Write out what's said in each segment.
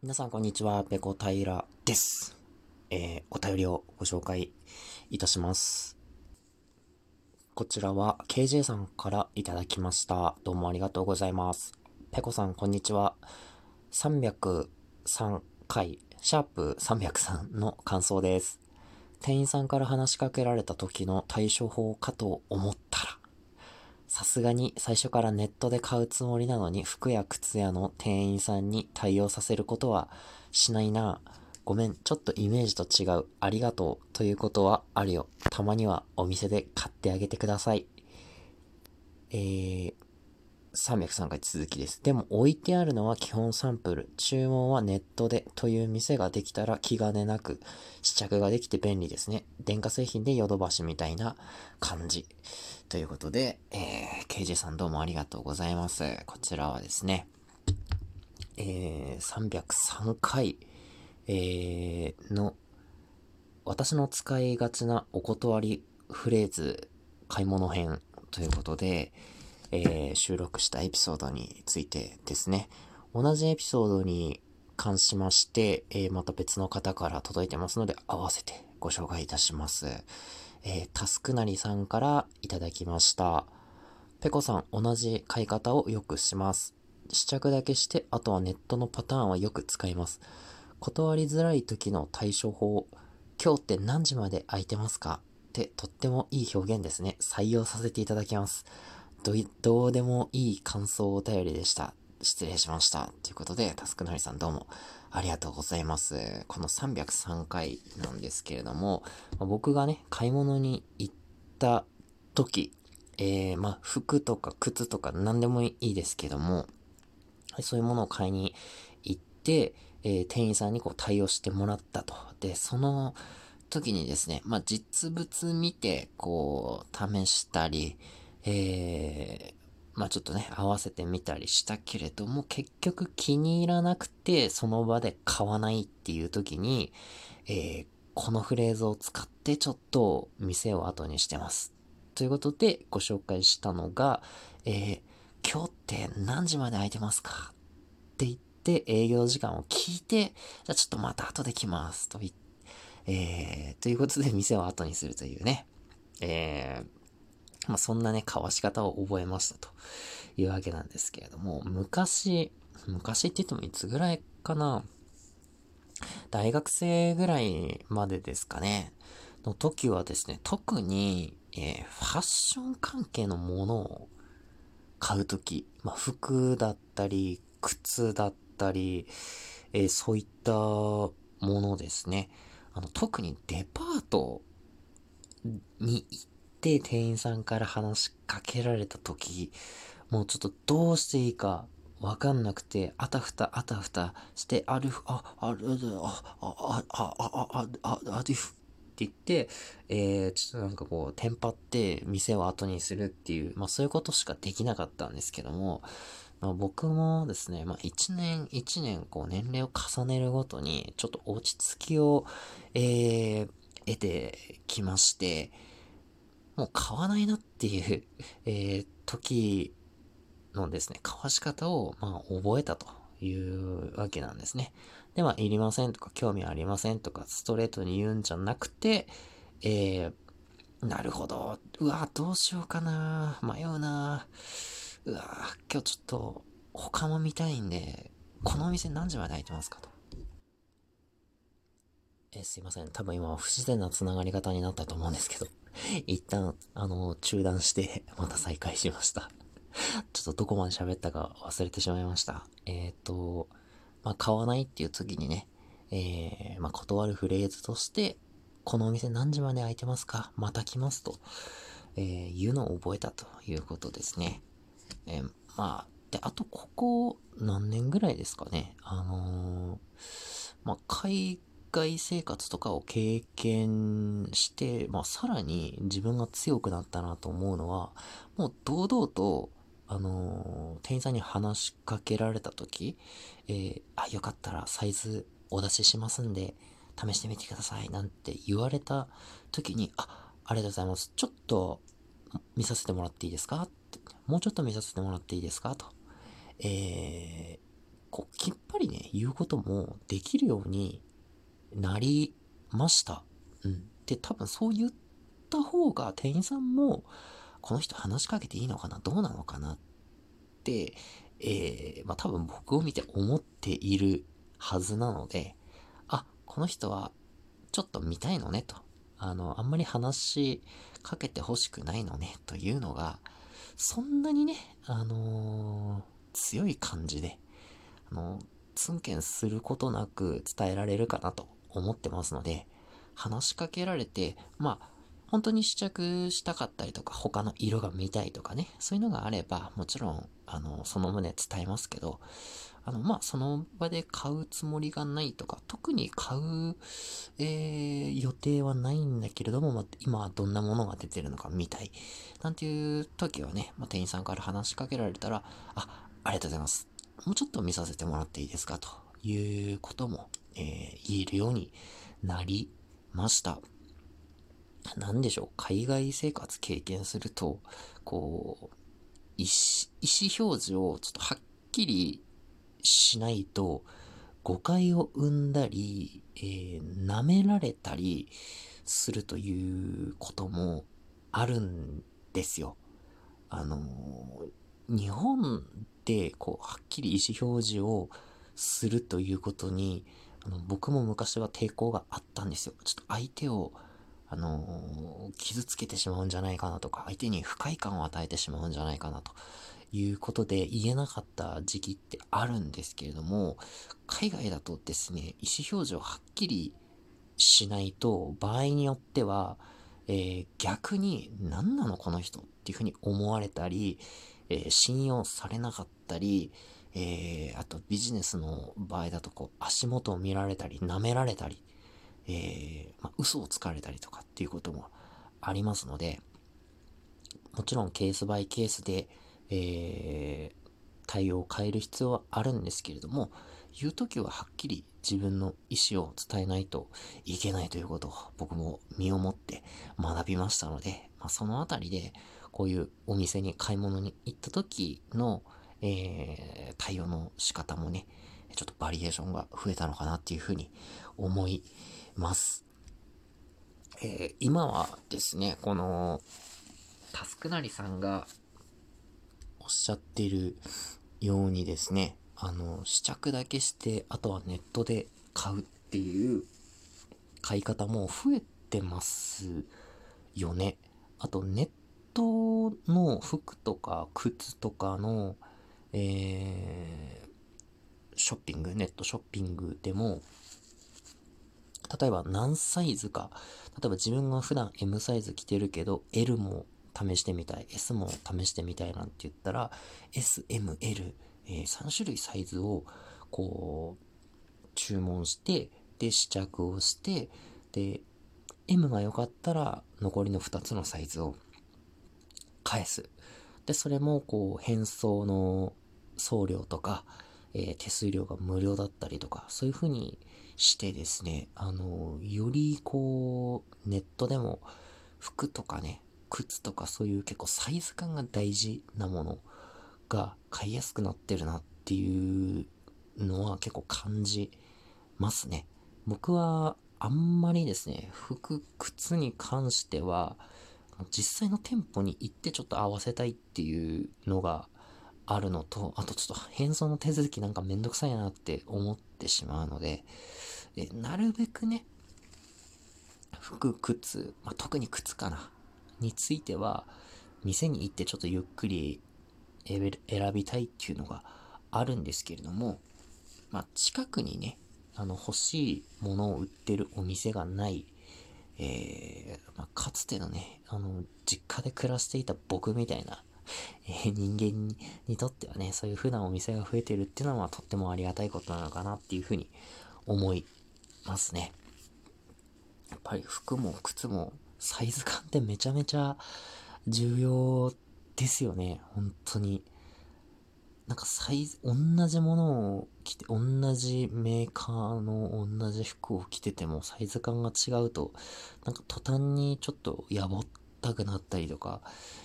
皆さんこんにちは、ペコ平です。えー、お便りをご紹介いたします。こちらは KJ さんからいただきました。どうもありがとうございます。ペコさんこんにちは。303回、シャープ303の感想です。店員さんから話しかけられた時の対処法かと思ったら、さすがに最初からネットで買うつもりなのに服や靴屋の店員さんに対応させることはしないな。ごめん、ちょっとイメージと違う。ありがとう。ということはあるよ。たまにはお店で買ってあげてください。えー、303回続きです。でも置いてあるのは基本サンプル。注文はネットでという店ができたら気兼ねなく試着ができて便利ですね。電化製品でヨドバシみたいな感じ。ということで、えー、KJ さんどうもありがとうございます。こちらはですね、えー、303回、えー、の、私の使いがちなお断りフレーズ買い物編ということで、えー、収録したエピソードについてですね、同じエピソードに関しまして、えー、また別の方から届いてますので、合わせてご紹介いたします。えー、タスクなりさんからいただきました。ペコさん、同じ買い方をよくします。試着だけして、あとはネットのパターンはよく使います。断りづらい時の対処法。今日って何時まで空いてますか？ってとってもいい表現ですね。採用させていただきます。ど、どうでもいい感想お便りでした。失礼しました。ということで、タスクなりさんどうもありがとうございます。この303回なんですけれども、僕がね、買い物に行った時、えー、まあ、服とか靴とか何でもいいですけども、そういうものを買いに行って、えー、店員さんにこう対応してもらったと。で、その時にですね、まあ、実物見て、こう、試したり、えー、まあちょっとね、合わせてみたりしたけれども、結局気に入らなくて、その場で買わないっていう時に、えー、このフレーズを使ってちょっと店を後にしてます。ということでご紹介したのが、えー、今日って何時まで空いてますかって言って営業時間を聞いて、じゃあちょっとまた後で来ます。と言って、えー、ということで店を後にするというね、えー、まあ、そんなね、交わし方を覚えましたというわけなんですけれども、昔、昔って言ってもいつぐらいかな？大学生ぐらいまでですかね、の時はですね、特に、えー、ファッション関係のものを買うとき、まあ、服だったり、靴だったり、えー、そういったものですね。あの、特にデパートに行って店員さんから話しかけられた時、もうちょっとどうしていいかわかんなくて、あたふたあたふたして、ある、あ、ある、あ、あ、あ、あ、あ、あ、あ、るふって言って、えー、ちょっとなんかこう、テンパって店を後にするっていう、まあそういうことしかできなかったんですけども、まあ、僕もですね、まあ一年一年こう年齢を重ねるごとに、ちょっと落ち着きを、えー、得てきまして、もう買わないなっていう、えー、時のですね、買わし方を、まあ、覚えたというわけなんですね。で、まあ、いりませんとか、興味ありませんとか、ストレートに言うんじゃなくて、えー、なるほど。うわ、どうしようかな。迷うな。うわ、今日ちょっと、他も見たいんで、このお店何時まで開いてますかと。えすいません。多分今不自然な繋がり方になったと思うんですけど。一旦、あの、中断して、また再開しました。ちょっとどこまで喋ったか忘れてしまいました。えっ、ー、と、まあ、買わないっていう時にね、えー、まあ、断るフレーズとして、このお店何時まで開いてますか？また来ますと、えー、言うのを覚えたということですね。えー、まあ、で、あとここ何年ぐらいですかね？あのー、まあ、海外生活とかを経験して、まあ、さらに自分が強くなったなと思うのは、もう堂々と、あのー、店員さんに話しかけられた時、えー、あ、よかったらサイズお出ししますんで、試してみてください、なんて言われた時に、あ、ありがとうございます。ちょっと見させてもらっていいですか？って、もうちょっと見させてもらっていいですか？と。えー、こう、きっぱり、ね、言うこともできるようになりました。うん。で、多分そう言った方が店員さんも、この人話しかけていいのかなどうなのかなって、えー、まあ多分僕を見て思っているはずなので、あ、この人はちょっと見たいのねと。あの、あんまり話しかけてほしくないのねというのが、そんなにね、あのー、強い感じで、あの、ツンケンすることなく伝えられるかなと思ってますので、話しかけられて、まあ、本当に試着したかったりとか、他の色が見たいとかね、そういうのがあれば、もちろん、あの、その旨伝えますけど、あの、まあ、その場で買うつもりがないとか、特に買う、えー、予定はないんだけれども、まあ、今どんなものが出てるのか見たい。なんていう時はね、まあ、店員さんから話しかけられたら、あ、ありがとうございます。もうちょっと見させてもらっていいですかということも、えー、言えるようになりました。なんでしょう、海外生活経験すると、こう、意思表示をちょっとはっきりしないと、誤解を生んだり、えー、舐められたりするということもあるんですよ。あの日本で、こう、はっきり意思表示をするということに、あの僕も昔は抵抗があったんですよ。ちょっと相手を、あの傷つけてしまうんじゃないかなとか、相手に不快感を与えてしまうんじゃないかなということで言えなかった時期ってあるんですけれども、海外だとですね、意思表示をはっきりしないと、場合によっては、えー、逆に何なのこの人っていうふうに思われたり、えー、信用されなかったり、えー、あとビジネスの場合だとこう足元を見られたり、舐められたり、えー、まあ、嘘をつかれたりとかっていうこともありますので、もちろんケースバイケースで、えー、対応を変える必要はあるんですけれども、言うときははっきり自分の意思を伝えないといけないということを僕も身をもって学びましたので、まあ、そのあたりでこういうお店に買い物に行った時の、えー、対応の仕方もね、ちょっとバリエーションが増えたのかなっていうふうに思います。えー、今はですね、この、タスクなりさんがおっしゃってるようにですね、あの、試着だけして、あとはネットで買うっていう買い方も増えてますよね。あと、ネットの服とか靴とかの、えー、ショッピング、ネットショッピングでも、例えば何サイズか、例えば自分が普段 M サイズ着てるけど、L も試してみたい、S も試してみたいなんて言ったら、S、M、L、えー、3種類サイズを、こう、注文して、で、試着をして、で、M が良かったら、残りの2つのサイズを返す。で、それも、こう、返送の送料とか、えー、手数料が無料だったりとか、そういう風にしてですね、あの、よりこう、ネットでも服とかね、靴とかそういう結構サイズ感が大事なものが買いやすくなってるなっていうのは結構感じますね。僕はあんまりですね、服、靴に関しては、実際の店舗に行ってちょっと合わせたいっていうのがあるのと、あとちょっと変装の手続きなんかめんどくさいなって思ってしまうので、でなるべくね、服、靴、まあ、特に靴かな、については、店に行ってちょっとゆっくり選びたいっていうのがあるんですけれども、まあ、近くにね、あの、欲しいものを売ってるお店がない、えー、まあ、かつてのね、あの、実家で暮らしていた僕みたいな、えー、人間にとってはね、そういう風なお店が増えてるっていうのは、とってもありがたいことなのかなっていうふうに思いますね。やっぱり服も靴もサイズ感ってめちゃめちゃ重要ですよね。本当に。なんかサイズ、同じものを着て、同じメーカーの同じ服を着ててもサイズ感が違うと、なんか途端にちょっとやぼったくなったりとか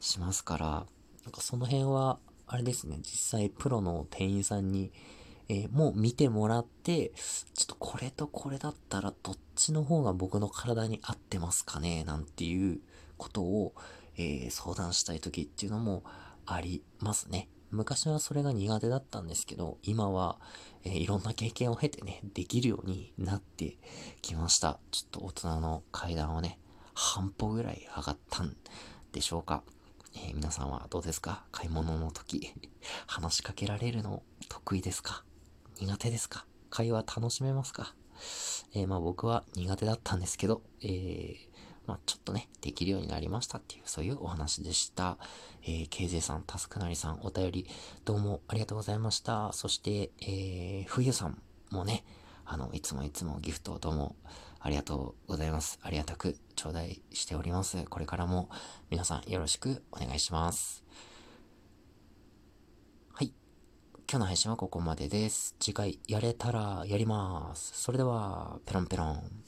しますから、なんかその辺は、あれですね、実際プロの店員さんに、えー、もう見てもらって、ちょっとこれとこれだったらどっちの方が僕の体に合ってますかね？なんていうことを、えー、相談したい時っていうのもありますね。昔はそれが苦手だったんですけど、今は、えー、いろんな経験を経てね、できるようになってきました。ちょっと大人の階段をね、半歩ぐらい上がったんでしょうか。えー、皆さんはどうですか？買い物の時、話しかけられるの得意ですか？苦手ですか？会話楽しめますか？えー、まあ僕は苦手だったんですけど、えー、まあちょっとね、できるようになりましたっていう、そういうお話でした。えー、KJ さん、タスクなりさん、お便り、どうもありがとうございました。そして、えー、冬さんもね、あの、いつもいつもギフトをどうもありがとうございます。ありがたく頂戴しております。これからも皆さんよろしくお願いします。はい。今日の配信はここまでです。次回やれたらやります。それでは、ペロンペロン。